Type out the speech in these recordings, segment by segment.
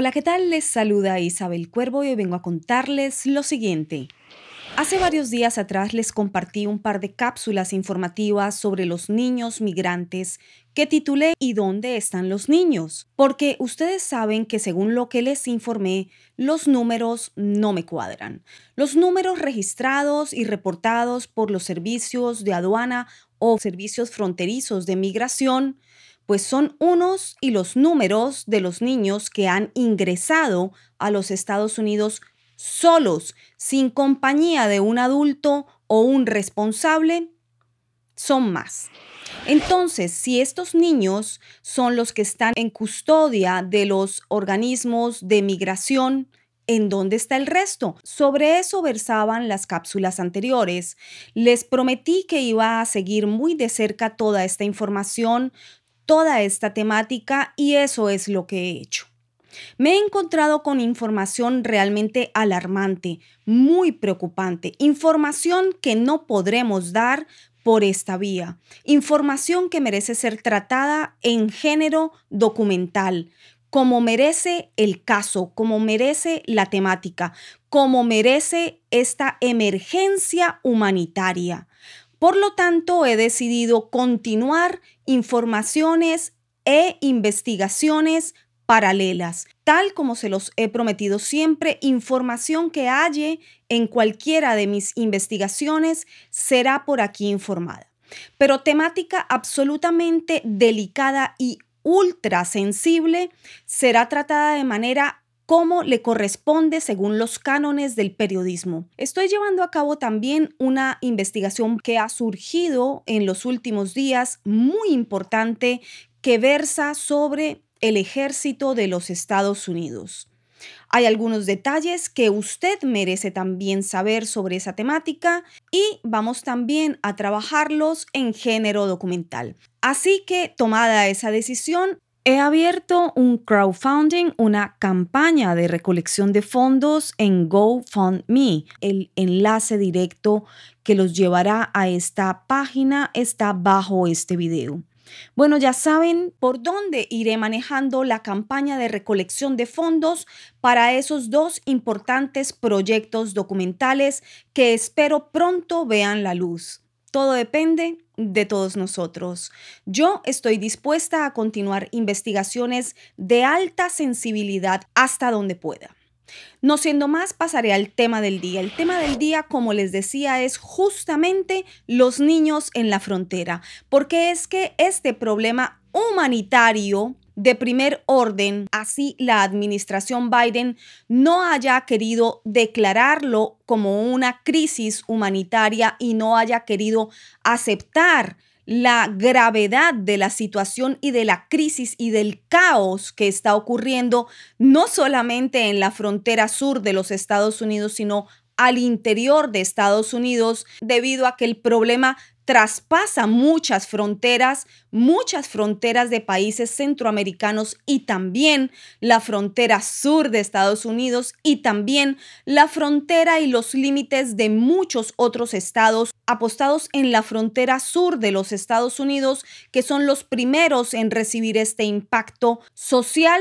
Hola, ¿qué tal? Les saluda Isabel Cuervo y hoy vengo a contarles lo siguiente. Hace varios días atrás les compartí un par de cápsulas informativas sobre los niños migrantes que titulé ¿Y dónde están los niños? Porque ustedes saben que según lo que les informé, los números no me cuadran. Los números registrados y reportados por los servicios de aduana o servicios fronterizos de migración pues son unos y los números de los niños que han ingresado a los Estados Unidos solos, sin compañía de un adulto o un responsable, son más. Entonces, si estos niños son los que están en custodia de los organismos de migración, ¿En dónde está el resto? Sobre eso versaban las cápsulas anteriores. Les prometí que iba a seguir muy de cerca toda esta información toda esta temática y eso es lo que he hecho. Me he encontrado con información realmente alarmante, muy preocupante, información que no podremos dar por esta vía, información que merece ser tratada en género documental, como merece el caso, como merece la temática, como merece esta emergencia humanitaria. Por lo tanto, he decidido continuar informaciones e investigaciones paralelas, tal como se los he prometido siempre, información que halle en cualquiera de mis investigaciones será por aquí informada. Pero temática absolutamente delicada y ultra sensible será tratada de manera como le corresponde según los cánones del periodismo. Estoy llevando a cabo también una investigación que ha surgido en los últimos días, muy importante, que versa sobre el ejército de los Estados Unidos. Hay algunos detalles que usted merece también saber sobre esa temática y vamos también a trabajarlos en género documental. Así que tomada esa decisión, He abierto un crowdfunding, una campaña de recolección de fondos en GoFundMe. El enlace directo que los llevará a esta página está bajo este video. Bueno, ya saben por dónde iré manejando la campaña de recolección de fondos para esos dos importantes proyectos documentales que espero pronto vean la luz. Todo depende de todos nosotros. Yo estoy dispuesta a continuar investigaciones de alta sensibilidad hasta donde pueda. No siendo más, pasaré al tema del día. El tema del día, como les decía, es justamente los niños en la frontera, porque es que este problema humanitario de primer orden, así la administración Biden no haya querido declararlo como una crisis humanitaria y no haya querido aceptar la gravedad de la situación y de la crisis y del caos que está ocurriendo no solamente en la frontera sur de los Estados Unidos, sino al interior de Estados Unidos debido a que el problema traspasa muchas fronteras, muchas fronteras de países centroamericanos y también la frontera sur de Estados Unidos y también la frontera y los límites de muchos otros estados apostados en la frontera sur de los Estados Unidos, que son los primeros en recibir este impacto social,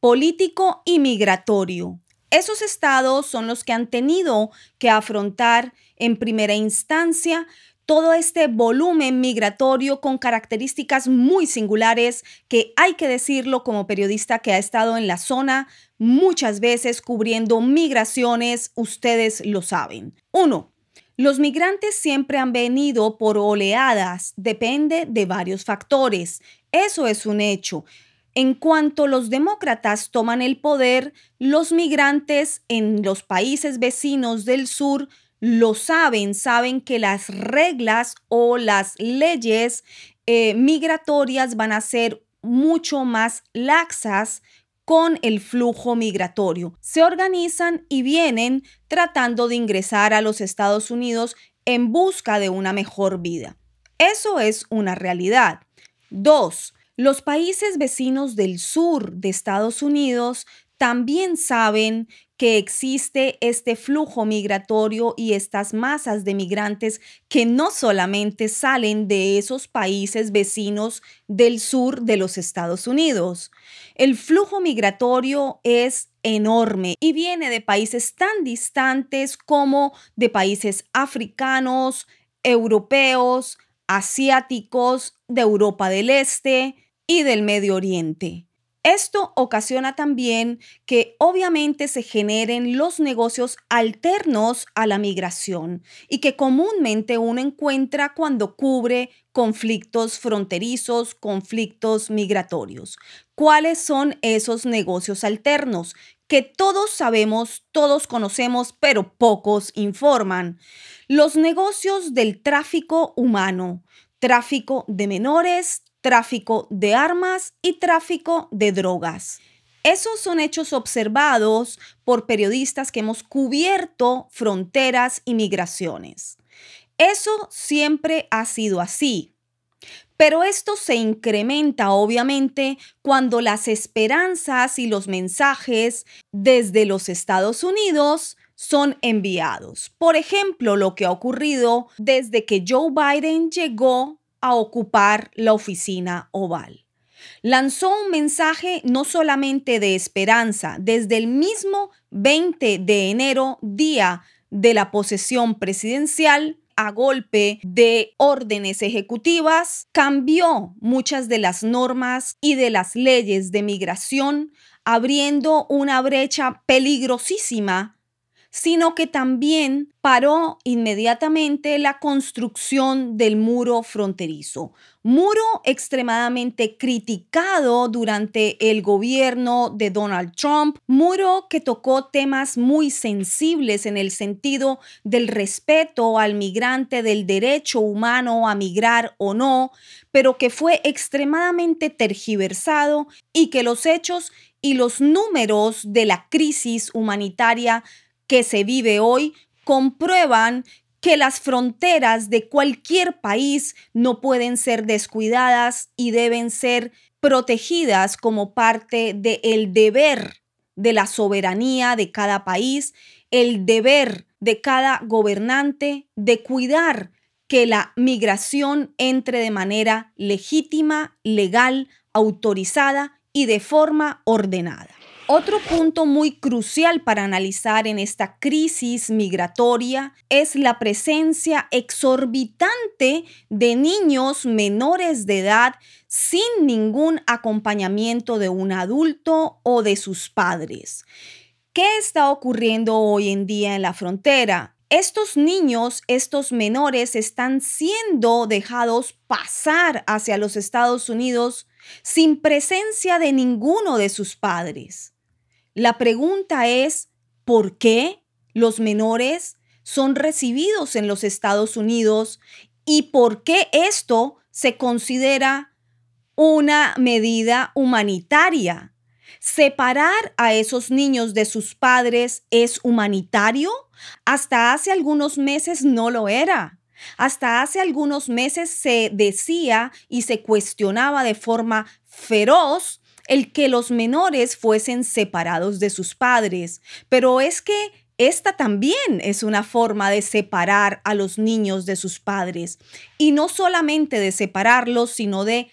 político y migratorio. Esos estados son los que han tenido que afrontar en primera instancia todo este volumen migratorio con características muy singulares que hay que decirlo como periodista que ha estado en la zona muchas veces cubriendo migraciones, ustedes lo saben. Uno, los migrantes siempre han venido por oleadas, depende de varios factores. Eso es un hecho. En cuanto los demócratas toman el poder, los migrantes en los países vecinos del sur lo saben, saben que las reglas o las leyes eh, migratorias van a ser mucho más laxas con el flujo migratorio. Se organizan y vienen tratando de ingresar a los Estados Unidos en busca de una mejor vida. Eso es una realidad. Dos, los países vecinos del sur de Estados Unidos también saben que existe este flujo migratorio y estas masas de migrantes que no solamente salen de esos países vecinos del sur de los Estados Unidos. El flujo migratorio es enorme y viene de países tan distantes como de países africanos, europeos, asiáticos, de Europa del Este y del Medio Oriente. Esto ocasiona también que obviamente se generen los negocios alternos a la migración y que comúnmente uno encuentra cuando cubre conflictos fronterizos, conflictos migratorios. ¿Cuáles son esos negocios alternos? Que todos sabemos, todos conocemos, pero pocos informan. Los negocios del tráfico humano, tráfico de menores, tráfico de armas y tráfico de drogas. Esos son hechos observados por periodistas que hemos cubierto fronteras y migraciones. Eso siempre ha sido así. Pero esto se incrementa obviamente cuando las esperanzas y los mensajes desde los Estados Unidos son enviados. Por ejemplo, lo que ha ocurrido desde que Joe Biden llegó a ocupar la oficina oval. Lanzó un mensaje no solamente de esperanza, desde el mismo 20 de enero, día de la posesión presidencial, a golpe de órdenes ejecutivas, cambió muchas de las normas y de las leyes de migración, abriendo una brecha peligrosísima sino que también paró inmediatamente la construcción del muro fronterizo. Muro extremadamente criticado durante el gobierno de Donald Trump, muro que tocó temas muy sensibles en el sentido del respeto al migrante, del derecho humano a migrar o no, pero que fue extremadamente tergiversado y que los hechos y los números de la crisis humanitaria que se vive hoy comprueban que las fronteras de cualquier país no pueden ser descuidadas y deben ser protegidas como parte del deber de la soberanía de cada país, el deber de cada gobernante de cuidar que la migración entre de manera legítima, legal, autorizada y de forma ordenada. Otro punto muy crucial para analizar en esta crisis migratoria es la presencia exorbitante de niños menores de edad sin ningún acompañamiento de un adulto o de sus padres. ¿Qué está ocurriendo hoy en día en la frontera? Estos niños, estos menores están siendo dejados pasar hacia los Estados Unidos sin presencia de ninguno de sus padres. La pregunta es, ¿por qué los menores son recibidos en los Estados Unidos y por qué esto se considera una medida humanitaria? ¿Separar a esos niños de sus padres es humanitario? Hasta hace algunos meses no lo era. Hasta hace algunos meses se decía y se cuestionaba de forma feroz el que los menores fuesen separados de sus padres, pero es que esta también es una forma de separar a los niños de sus padres, y no solamente de separarlos, sino de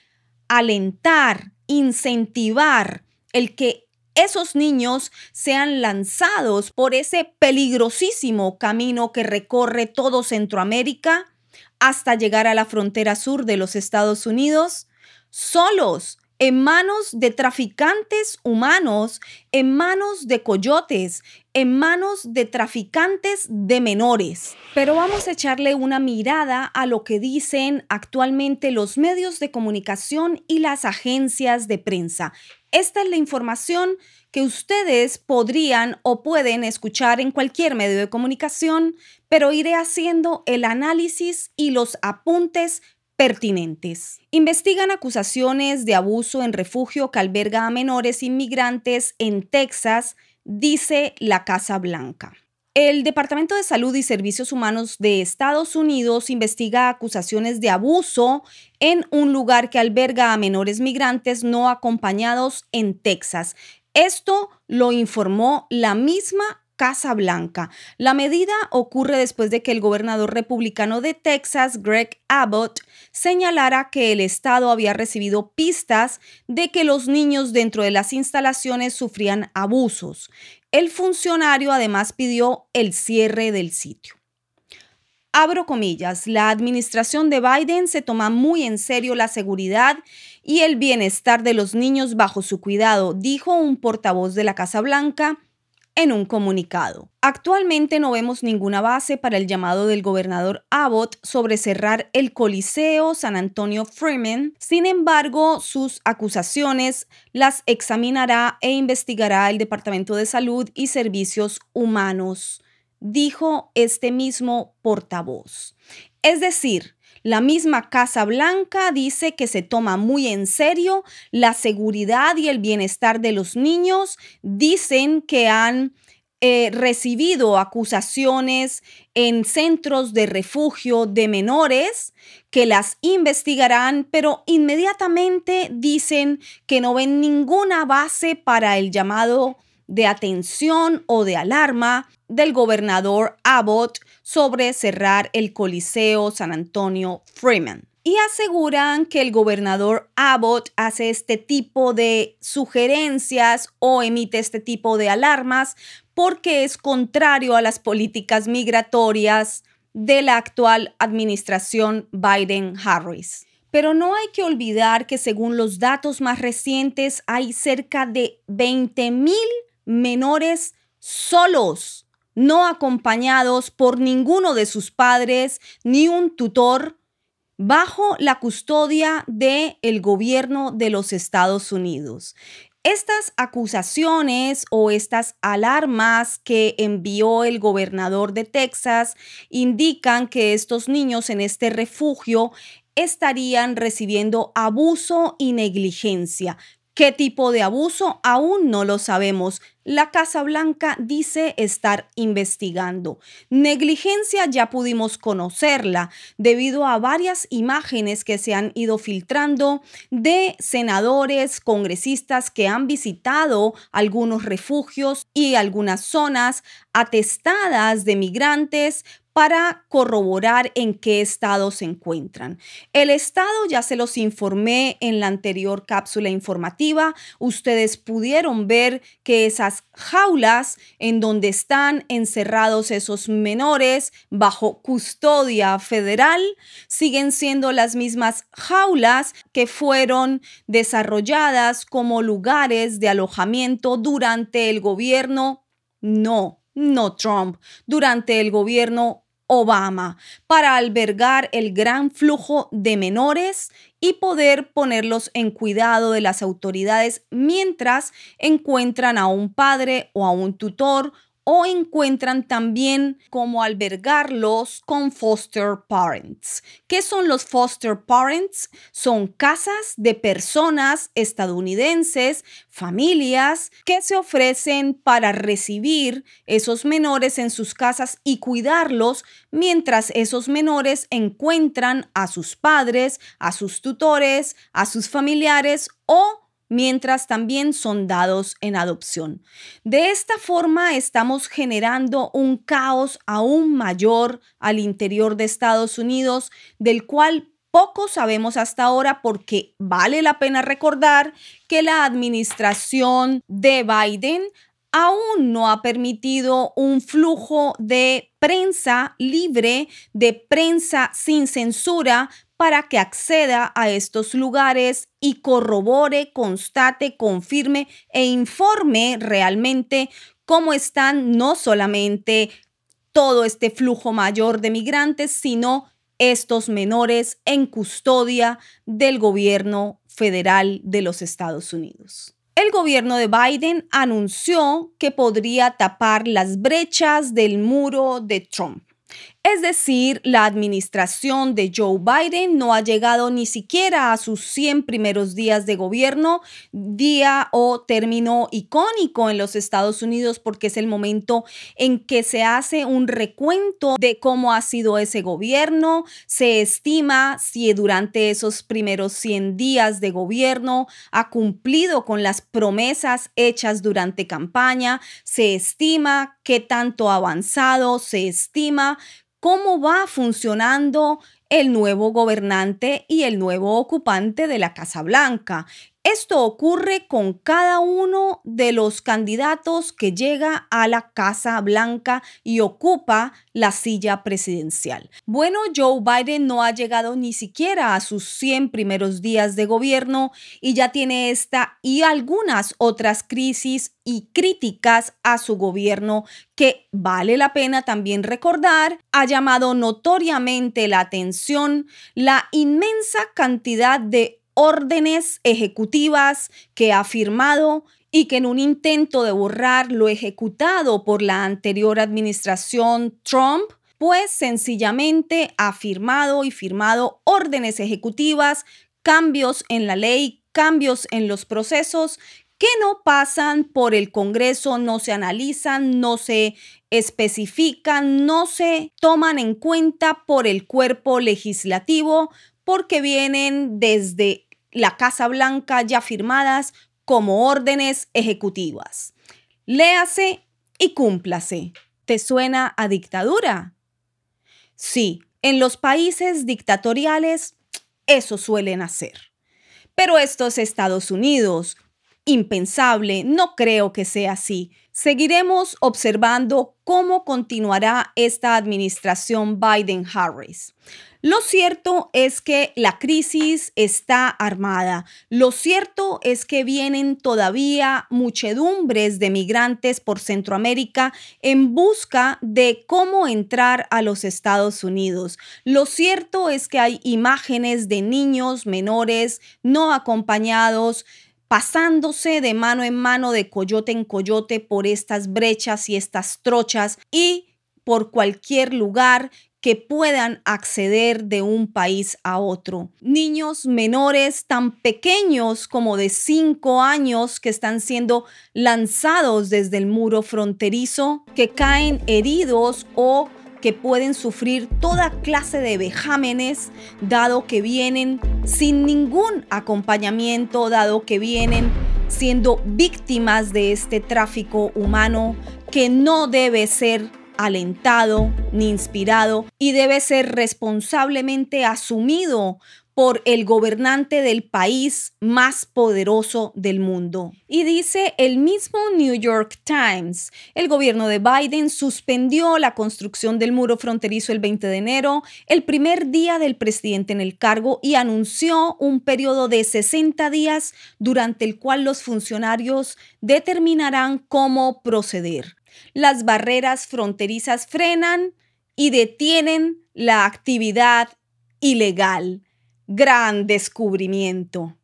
alentar, incentivar el que esos niños sean lanzados por ese peligrosísimo camino que recorre todo Centroamérica hasta llegar a la frontera sur de los Estados Unidos, solos, en manos de traficantes humanos, en manos de coyotes, en manos de traficantes de menores. Pero vamos a echarle una mirada a lo que dicen actualmente los medios de comunicación y las agencias de prensa. Esta es la información que ustedes podrían o pueden escuchar en cualquier medio de comunicación, pero iré haciendo el análisis y los apuntes pertinentes. Investigan acusaciones de abuso en refugio que alberga a menores inmigrantes en Texas, dice la Casa Blanca. El Departamento de Salud y Servicios Humanos de Estados Unidos investiga acusaciones de abuso en un lugar que alberga a menores migrantes no acompañados en Texas. Esto lo informó la misma Casa Blanca. La medida ocurre después de que el gobernador republicano de Texas, Greg Abbott, señalara que el estado había recibido pistas de que los niños dentro de las instalaciones sufrían abusos. El funcionario además pidió el cierre del sitio. Abro comillas, la administración de Biden se toma muy en serio la seguridad y el bienestar de los niños bajo su cuidado, dijo un portavoz de la Casa Blanca en un comunicado. Actualmente no vemos ninguna base para el llamado del gobernador Abbott sobre cerrar el Coliseo San Antonio Freeman. Sin embargo, sus acusaciones las examinará e investigará el Departamento de Salud y Servicios Humanos, dijo este mismo portavoz. Es decir, la misma Casa Blanca dice que se toma muy en serio la seguridad y el bienestar de los niños. Dicen que han eh, recibido acusaciones en centros de refugio de menores que las investigarán, pero inmediatamente dicen que no ven ninguna base para el llamado de atención o de alarma del gobernador Abbott sobre cerrar el Coliseo San Antonio Freeman. Y aseguran que el gobernador Abbott hace este tipo de sugerencias o emite este tipo de alarmas porque es contrario a las políticas migratorias de la actual administración Biden-Harris. Pero no hay que olvidar que según los datos más recientes hay cerca de 20 mil menores solos, no acompañados por ninguno de sus padres ni un tutor, bajo la custodia del el gobierno de los Estados Unidos. Estas acusaciones o estas alarmas que envió el gobernador de Texas indican que estos niños en este refugio estarían recibiendo abuso y negligencia, ¿Qué tipo de abuso? Aún no lo sabemos. La Casa Blanca dice estar investigando. Negligencia ya pudimos conocerla debido a varias imágenes que se han ido filtrando de senadores, congresistas que han visitado algunos refugios y algunas zonas atestadas de migrantes para corroborar en qué estado se encuentran. El estado ya se los informé en la anterior cápsula informativa. Ustedes pudieron ver que esas jaulas en donde están encerrados esos menores bajo custodia federal siguen siendo las mismas jaulas que fueron desarrolladas como lugares de alojamiento durante el gobierno no no Trump, durante el gobierno Obama para albergar el gran flujo de menores y poder ponerlos en cuidado de las autoridades mientras encuentran a un padre o a un tutor o encuentran también cómo albergarlos con foster parents. ¿Qué son los foster parents? Son casas de personas estadounidenses, familias que se ofrecen para recibir esos menores en sus casas y cuidarlos mientras esos menores encuentran a sus padres, a sus tutores, a sus familiares o mientras también son dados en adopción. De esta forma estamos generando un caos aún mayor al interior de Estados Unidos, del cual poco sabemos hasta ahora porque vale la pena recordar que la administración de Biden aún no ha permitido un flujo de prensa libre, de prensa sin censura para que acceda a estos lugares y corrobore, constate, confirme e informe realmente cómo están no solamente todo este flujo mayor de migrantes, sino estos menores en custodia del gobierno federal de los Estados Unidos. El gobierno de Biden anunció que podría tapar las brechas del muro de Trump. Es decir, la administración de Joe Biden no ha llegado ni siquiera a sus 100 primeros días de gobierno, día o término icónico en los Estados Unidos porque es el momento en que se hace un recuento de cómo ha sido ese gobierno, se estima si durante esos primeros 100 días de gobierno ha cumplido con las promesas hechas durante campaña, se estima qué tanto ha avanzado, se estima cómo va funcionando el nuevo gobernante y el nuevo ocupante de la Casa Blanca. Esto ocurre con cada uno de los candidatos que llega a la Casa Blanca y ocupa la silla presidencial. Bueno, Joe Biden no ha llegado ni siquiera a sus 100 primeros días de gobierno y ya tiene esta y algunas otras crisis y críticas a su gobierno que vale la pena también recordar, ha llamado notoriamente la atención la inmensa cantidad de órdenes ejecutivas que ha firmado y que en un intento de borrar lo ejecutado por la anterior administración Trump, pues sencillamente ha firmado y firmado órdenes ejecutivas, cambios en la ley, cambios en los procesos que no pasan por el Congreso, no se analizan, no se especifican, no se toman en cuenta por el cuerpo legislativo, porque vienen desde la Casa Blanca ya firmadas como órdenes ejecutivas. Léase y cúmplase. ¿Te suena a dictadura? Sí, en los países dictatoriales eso suelen hacer. Pero esto es Estados Unidos. Impensable, no creo que sea así. Seguiremos observando cómo continuará esta administración Biden-Harris. Lo cierto es que la crisis está armada. Lo cierto es que vienen todavía muchedumbres de migrantes por Centroamérica en busca de cómo entrar a los Estados Unidos. Lo cierto es que hay imágenes de niños menores no acompañados pasándose de mano en mano, de coyote en coyote por estas brechas y estas trochas y por cualquier lugar que puedan acceder de un país a otro. Niños menores tan pequeños como de 5 años que están siendo lanzados desde el muro fronterizo, que caen heridos o que pueden sufrir toda clase de vejámenes, dado que vienen sin ningún acompañamiento, dado que vienen siendo víctimas de este tráfico humano que no debe ser alentado ni inspirado y debe ser responsablemente asumido por el gobernante del país más poderoso del mundo. Y dice el mismo New York Times, el gobierno de Biden suspendió la construcción del muro fronterizo el 20 de enero, el primer día del presidente en el cargo, y anunció un periodo de 60 días durante el cual los funcionarios determinarán cómo proceder. Las barreras fronterizas frenan y detienen la actividad ilegal. Gran descubrimiento.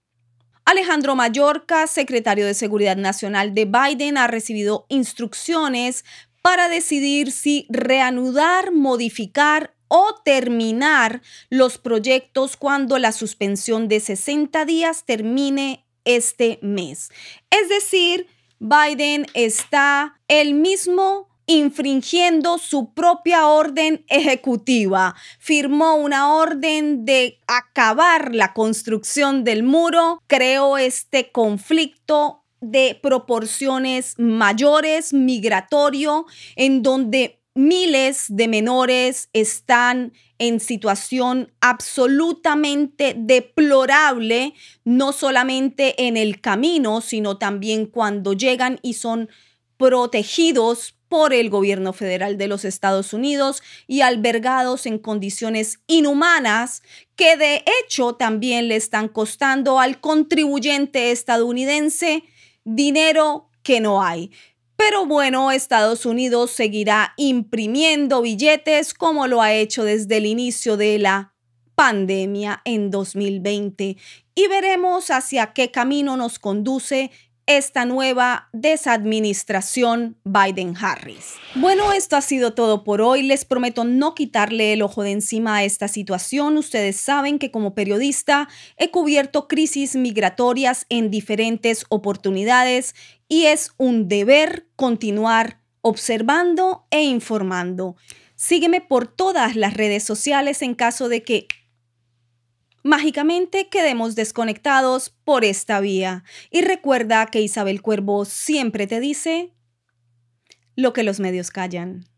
Alejandro Mallorca, secretario de Seguridad Nacional de Biden, ha recibido instrucciones para decidir si reanudar, modificar o terminar los proyectos cuando la suspensión de 60 días termine este mes. Es decir, Biden está el mismo infringiendo su propia orden ejecutiva. Firmó una orden de acabar la construcción del muro, creó este conflicto de proporciones mayores, migratorio, en donde miles de menores están en situación absolutamente deplorable, no solamente en el camino, sino también cuando llegan y son protegidos por el gobierno federal de los Estados Unidos y albergados en condiciones inhumanas que de hecho también le están costando al contribuyente estadounidense dinero que no hay. Pero bueno, Estados Unidos seguirá imprimiendo billetes como lo ha hecho desde el inicio de la pandemia en 2020 y veremos hacia qué camino nos conduce esta nueva desadministración Biden-Harris. Bueno, esto ha sido todo por hoy. Les prometo no quitarle el ojo de encima a esta situación. Ustedes saben que como periodista he cubierto crisis migratorias en diferentes oportunidades y es un deber continuar observando e informando. Sígueme por todas las redes sociales en caso de que mágicamente quedemos desconectados por esta vía. Y recuerda que Isabel Cuervo siempre te dice lo que los medios callan.